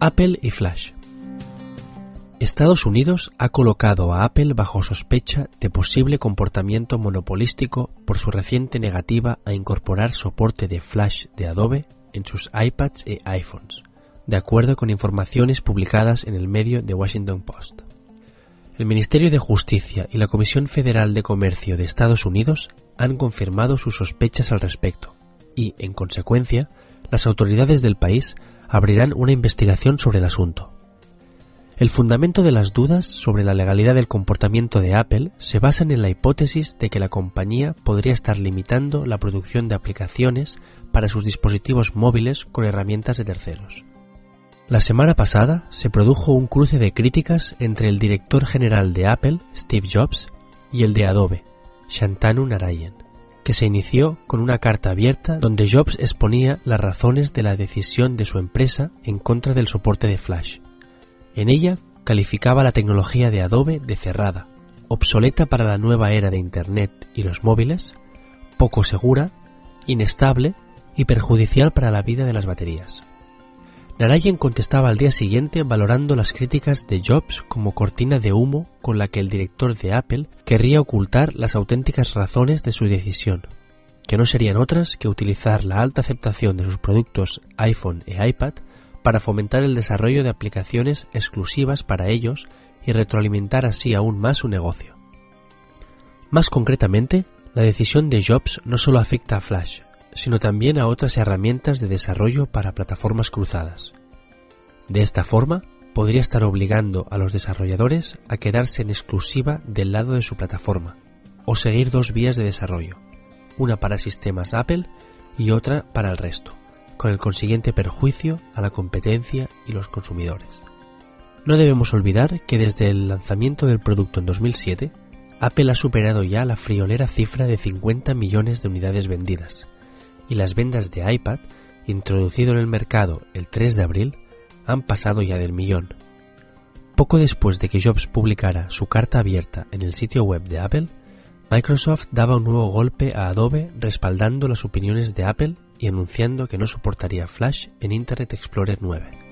Apple y Flash. Estados Unidos ha colocado a Apple bajo sospecha de posible comportamiento monopolístico por su reciente negativa a incorporar soporte de Flash de Adobe en sus iPads e iPhones, de acuerdo con informaciones publicadas en el medio The Washington Post. El Ministerio de Justicia y la Comisión Federal de Comercio de Estados Unidos han confirmado sus sospechas al respecto y, en consecuencia, las autoridades del país abrirán una investigación sobre el asunto. El fundamento de las dudas sobre la legalidad del comportamiento de Apple se basan en la hipótesis de que la compañía podría estar limitando la producción de aplicaciones para sus dispositivos móviles con herramientas de terceros. La semana pasada se produjo un cruce de críticas entre el director general de Apple, Steve Jobs, y el de Adobe, Shantanu Narayan que se inició con una carta abierta donde Jobs exponía las razones de la decisión de su empresa en contra del soporte de Flash. En ella calificaba la tecnología de Adobe de cerrada, obsoleta para la nueva era de Internet y los móviles, poco segura, inestable y perjudicial para la vida de las baterías. Narayan contestaba al día siguiente valorando las críticas de Jobs como cortina de humo con la que el director de Apple querría ocultar las auténticas razones de su decisión, que no serían otras que utilizar la alta aceptación de sus productos iPhone e iPad para fomentar el desarrollo de aplicaciones exclusivas para ellos y retroalimentar así aún más su negocio. Más concretamente, la decisión de Jobs no solo afecta a Flash, sino también a otras herramientas de desarrollo para plataformas cruzadas. De esta forma, podría estar obligando a los desarrolladores a quedarse en exclusiva del lado de su plataforma, o seguir dos vías de desarrollo, una para sistemas Apple y otra para el resto, con el consiguiente perjuicio a la competencia y los consumidores. No debemos olvidar que desde el lanzamiento del producto en 2007, Apple ha superado ya la friolera cifra de 50 millones de unidades vendidas, y las ventas de iPad, introducido en el mercado el 3 de abril, han pasado ya del millón. Poco después de que Jobs publicara su carta abierta en el sitio web de Apple, Microsoft daba un nuevo golpe a Adobe respaldando las opiniones de Apple y anunciando que no soportaría Flash en Internet Explorer 9.